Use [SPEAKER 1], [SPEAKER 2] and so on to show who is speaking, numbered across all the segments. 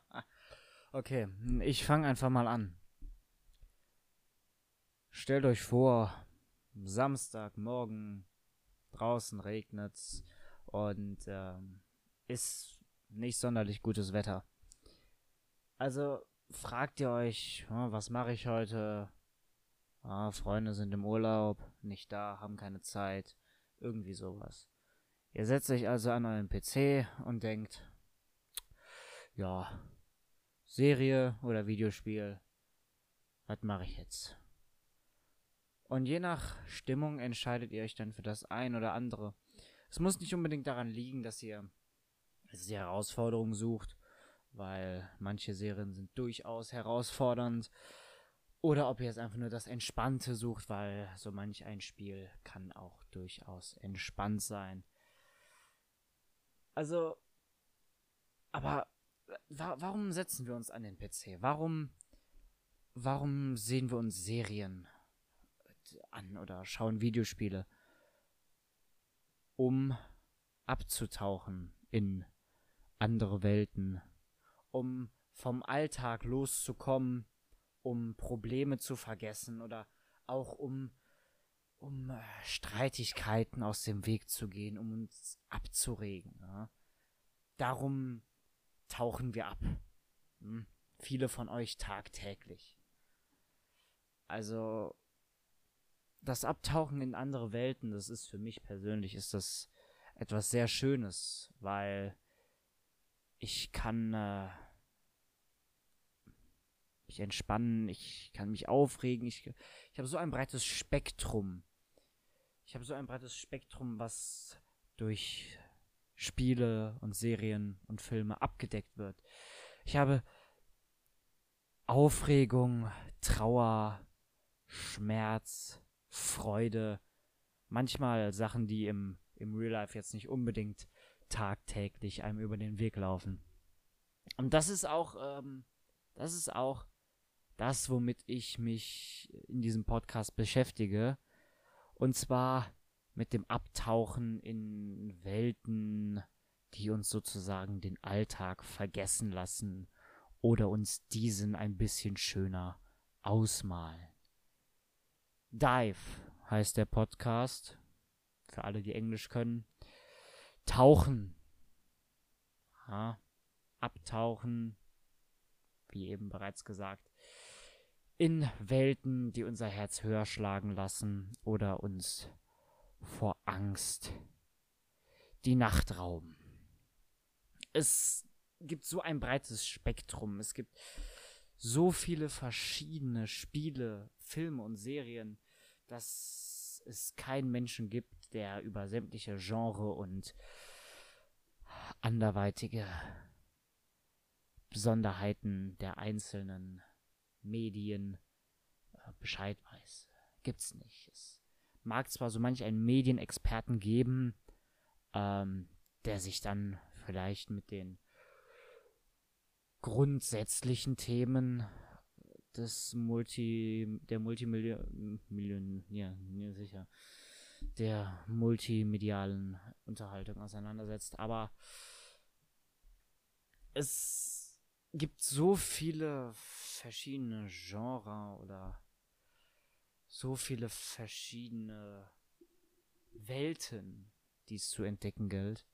[SPEAKER 1] okay, ich fange einfach mal an. Stellt euch vor, Samstagmorgen, draußen regnet's und ähm, ist nicht sonderlich gutes Wetter. Also fragt ihr euch, was mache ich heute? Ah, Freunde sind im Urlaub, nicht da, haben keine Zeit, irgendwie sowas. Ihr setzt euch also an euren PC und denkt, ja, Serie oder Videospiel, was mache ich jetzt? Und je nach Stimmung entscheidet ihr euch dann für das ein oder andere. Es muss nicht unbedingt daran liegen, dass ihr die Herausforderung sucht, weil manche Serien sind durchaus herausfordernd. Oder ob ihr jetzt einfach nur das Entspannte sucht, weil so manch ein Spiel kann auch durchaus entspannt sein. Also, aber wa warum setzen wir uns an den PC? Warum, warum sehen wir uns Serien an oder schauen Videospiele? Um abzutauchen in andere Welten, um vom Alltag loszukommen, um Probleme zu vergessen oder auch um um äh, Streitigkeiten aus dem Weg zu gehen, um uns abzuregen. Ja? Darum tauchen wir ab. Hm? Viele von euch tagtäglich. Also das Abtauchen in andere Welten, das ist für mich persönlich ist das etwas sehr Schönes, weil ich kann äh, mich entspannen, ich kann mich aufregen, ich, ich habe so ein breites Spektrum. Ich habe so ein breites Spektrum, was durch Spiele und Serien und Filme abgedeckt wird. Ich habe Aufregung, Trauer, Schmerz, Freude, manchmal Sachen, die im, im Real Life jetzt nicht unbedingt tagtäglich einem über den Weg laufen. Und das ist auch, ähm, das ist auch das, womit ich mich in diesem Podcast beschäftige. Und zwar mit dem Abtauchen in Welten, die uns sozusagen den Alltag vergessen lassen oder uns diesen ein bisschen schöner ausmalen. Dive heißt der Podcast, für alle, die Englisch können. Tauchen. Ja, abtauchen, wie eben bereits gesagt, in Welten, die unser Herz höher schlagen lassen oder uns vor Angst die Nacht rauben. Es gibt so ein breites Spektrum. Es gibt so viele verschiedene Spiele, Filme und Serien, dass es keinen Menschen gibt, der über sämtliche Genre und anderweitige Besonderheiten der einzelnen Medien äh, Bescheid weiß. Gibt's nicht. Es mag zwar so manch einen Medienexperten geben, ähm, der sich dann vielleicht mit den grundsätzlichen Themen des Multi, der Multimillion, Million, ja, sicher, der multimedialen Unterhaltung auseinandersetzt, aber es gibt so viele verschiedene Genres oder so viele verschiedene Welten, die es zu entdecken gilt.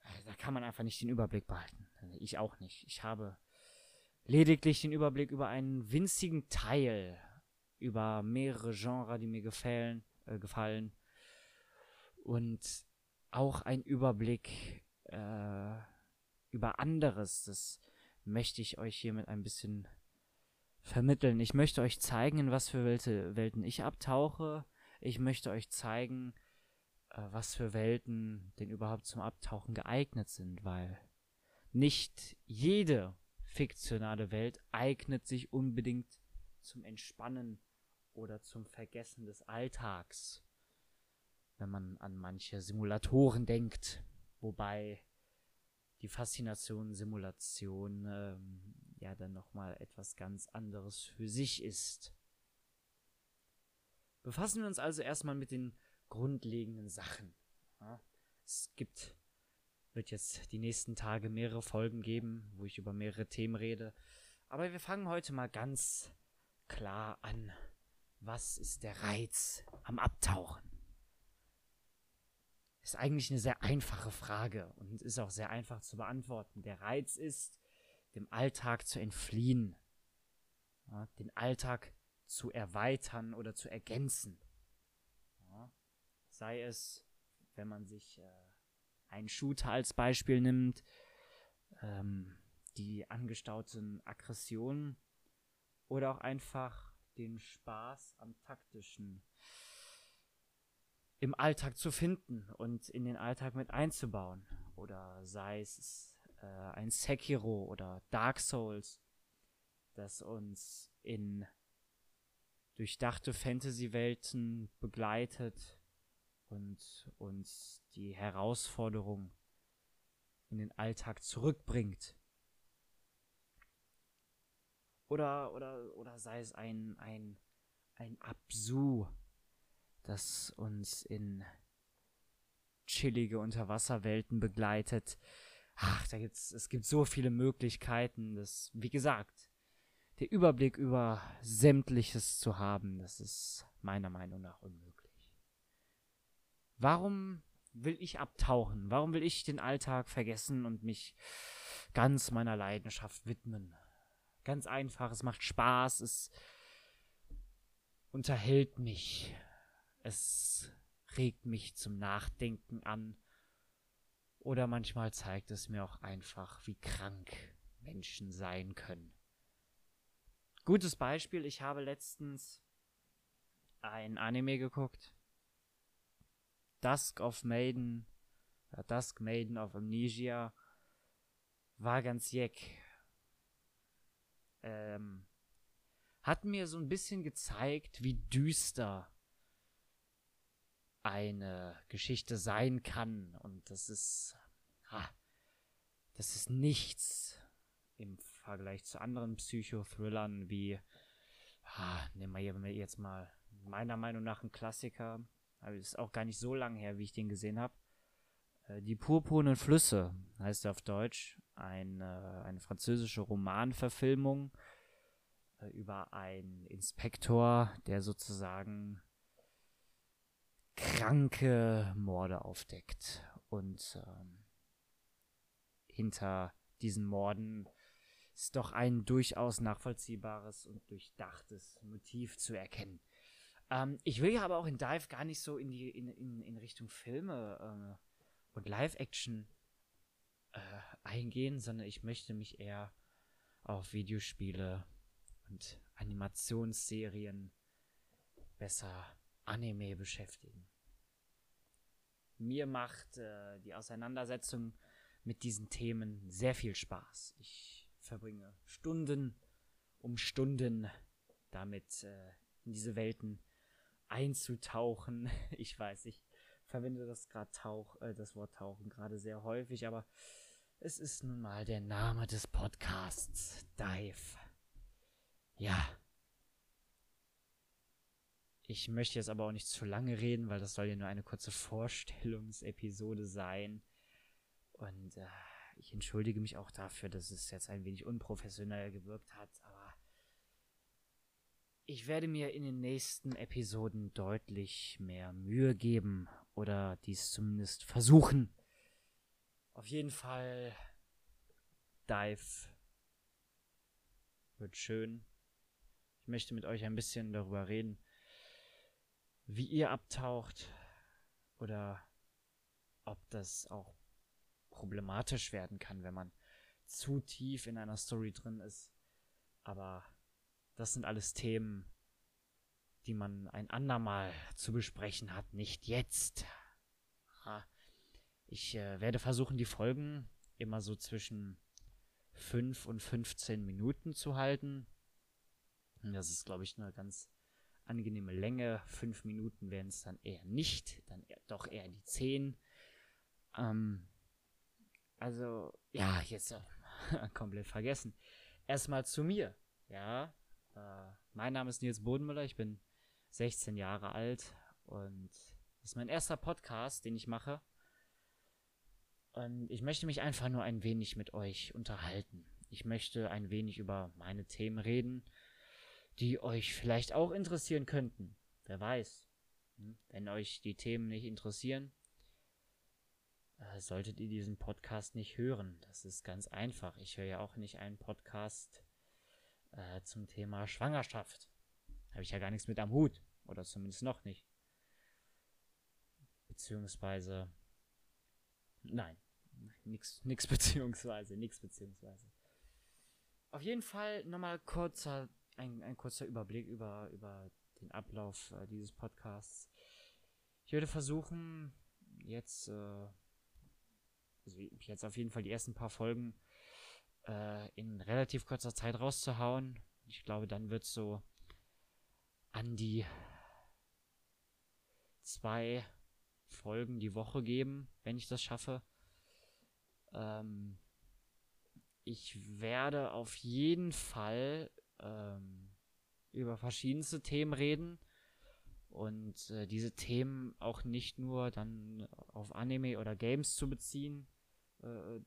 [SPEAKER 1] Äh, da kann man einfach nicht den Überblick behalten. Ich auch nicht. Ich habe lediglich den Überblick über einen winzigen Teil, über mehrere Genres, die mir gefallen, äh, gefallen und auch ein Überblick äh, über anderes. Das möchte ich euch hiermit ein bisschen vermitteln. Ich möchte euch zeigen, in was für Welte, Welten ich abtauche. Ich möchte euch zeigen, äh, was für Welten denn überhaupt zum Abtauchen geeignet sind, weil nicht jede fiktionale Welt eignet sich unbedingt zum Entspannen oder zum Vergessen des Alltags, wenn man an manche Simulatoren denkt, wobei die Faszination Simulation ähm, ja dann nochmal etwas ganz anderes für sich ist. Befassen wir uns also erstmal mit den grundlegenden Sachen. Ja, es gibt Wird jetzt die nächsten Tage mehrere Folgen geben, wo ich über mehrere Themen rede. Aber wir fangen heute mal ganz klar an. Was ist der Reiz am Abtauchen? Ist eigentlich eine sehr einfache Frage und ist auch sehr einfach zu beantworten. Der Reiz ist, dem Alltag zu entfliehen, ja, den Alltag zu erweitern oder zu ergänzen. Ja, sei es, wenn man sich äh, einen Shooter als Beispiel nimmt, ähm, die angestauten Aggressionen oder auch einfach den Spaß am taktischen im Alltag zu finden und in den Alltag mit einzubauen. Oder sei es äh, ein Sekiro oder Dark Souls, das uns in durchdachte Fantasy-Welten begleitet und uns die Herausforderung in den Alltag zurückbringt. Oder, oder, oder sei es ein, ein, ein Absu, das uns in chillige Unterwasserwelten begleitet. Ach, da gibt's, es gibt so viele Möglichkeiten, das, wie gesagt, der Überblick über sämtliches zu haben, das ist meiner Meinung nach unmöglich. Warum will ich abtauchen? Warum will ich den Alltag vergessen und mich ganz meiner Leidenschaft widmen? Ganz einfach, es macht Spaß, es unterhält mich. Es regt mich zum Nachdenken an. Oder manchmal zeigt es mir auch einfach, wie krank Menschen sein können. Gutes Beispiel, ich habe letztens ein Anime geguckt. Dusk of Maiden, äh, Dusk Maiden of Amnesia, war ganz jeck. Ähm, hat mir so ein bisschen gezeigt, wie düster eine Geschichte sein kann. Und das ist, ha, das ist nichts im Vergleich zu anderen Psychothrillern wie, ha, nehmen wir jetzt mal meiner Meinung nach ein Klassiker. Aber ist auch gar nicht so lange her, wie ich den gesehen habe. Äh, die purpurnen Flüsse heißt er auf Deutsch. Eine, eine französische Romanverfilmung äh, über einen Inspektor, der sozusagen kranke Morde aufdeckt. Und ähm, hinter diesen Morden ist doch ein durchaus nachvollziehbares und durchdachtes Motiv zu erkennen. Ähm, ich will ja aber auch in Dive gar nicht so in die in, in, in Richtung Filme äh, und Live-Action äh, eingehen, sondern ich möchte mich eher auf Videospiele und Animationsserien besser Anime beschäftigen. Mir macht äh, die Auseinandersetzung mit diesen Themen sehr viel Spaß. Ich verbringe Stunden um Stunden damit, äh, in diese Welten einzutauchen. Ich weiß, ich verwende das gerade Tauch, äh, das Wort Tauchen gerade sehr häufig, aber es ist nun mal der Name des Podcasts, Dive. Ja, ich möchte jetzt aber auch nicht zu lange reden, weil das soll ja nur eine kurze Vorstellungsepisode sein. Und äh, ich entschuldige mich auch dafür, dass es jetzt ein wenig unprofessionell gewirkt hat, aber ich werde mir in den nächsten Episoden deutlich mehr Mühe geben oder dies zumindest versuchen. Auf jeden Fall Dive wird schön. Ich möchte mit euch ein bisschen darüber reden, wie ihr abtaucht oder ob das auch problematisch werden kann, wenn man zu tief in einer Story drin ist. Aber das sind alles Themen, die man ein andermal zu besprechen hat, nicht jetzt. Ich äh, werde versuchen, die Folgen immer so zwischen 5 und 15 Minuten zu halten. Das ist, glaube ich, eine ganz angenehme Länge. Fünf Minuten werden es dann eher nicht, dann eher, doch eher die zehn. Ähm, also, ja, jetzt äh, komplett vergessen. Erstmal zu mir. Ja, äh, mein Name ist Nils Bodenmüller, ich bin 16 Jahre alt und das ist mein erster Podcast, den ich mache. Und ich möchte mich einfach nur ein wenig mit euch unterhalten. Ich möchte ein wenig über meine Themen reden, die euch vielleicht auch interessieren könnten. Wer weiß. Hm? Wenn euch die Themen nicht interessieren, äh, solltet ihr diesen Podcast nicht hören. Das ist ganz einfach. Ich höre ja auch nicht einen Podcast äh, zum Thema Schwangerschaft. Habe ich ja gar nichts mit am Hut. Oder zumindest noch nicht. Beziehungsweise. Nein. Nix, nix beziehungsweise, nix beziehungsweise. Auf jeden Fall nochmal kurzer, ein, ein kurzer Überblick über, über den Ablauf äh, dieses Podcasts. Ich würde versuchen, jetzt, äh, also jetzt auf jeden Fall die ersten paar Folgen äh, in relativ kurzer Zeit rauszuhauen. Ich glaube, dann wird es so an die zwei Folgen die Woche geben, wenn ich das schaffe. Ähm, ich werde auf jeden Fall ähm, über verschiedenste Themen reden und äh, diese Themen auch nicht nur dann auf Anime oder Games zu beziehen. Äh,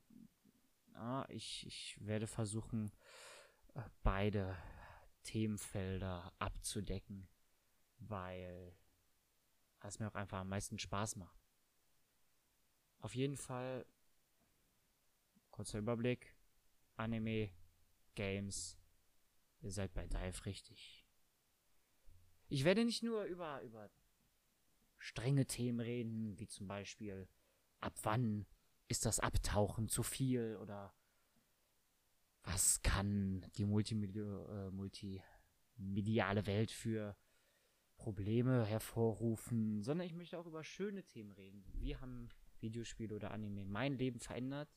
[SPEAKER 1] ah, ich, ich werde versuchen, äh, beide Themenfelder abzudecken, weil es mir auch einfach am meisten Spaß macht. Auf jeden Fall, kurzer Überblick, Anime, Games, ihr seid bei Dive richtig. Ich werde nicht nur über, über strenge Themen reden, wie zum Beispiel, ab wann ist das Abtauchen zu viel oder was kann die Multimedi äh, multimediale Welt für Probleme hervorrufen, sondern ich möchte auch über schöne Themen reden. Wie haben Videospiele oder Anime mein Leben verändert?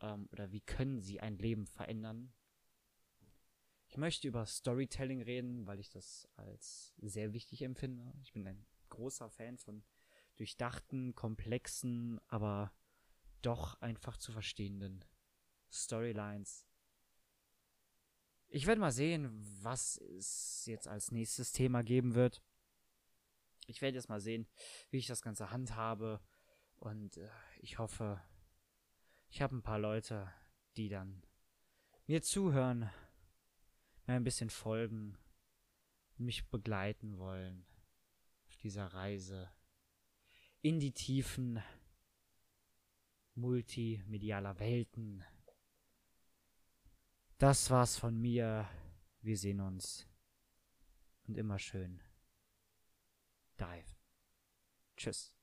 [SPEAKER 1] Ähm, oder wie können sie ein Leben verändern? Ich möchte über Storytelling reden, weil ich das als sehr wichtig empfinde. Ich bin ein großer Fan von durchdachten, komplexen, aber doch einfach zu verstehenden Storylines. Ich werde mal sehen, was es jetzt als nächstes Thema geben wird. Ich werde jetzt mal sehen, wie ich das Ganze handhabe. Und äh, ich hoffe, ich habe ein paar Leute, die dann mir zuhören, mir ein bisschen folgen, mich begleiten wollen auf dieser Reise in die Tiefen multimedialer Welten. Das war's von mir. Wir sehen uns. Und immer schön. Dive. Tschüss.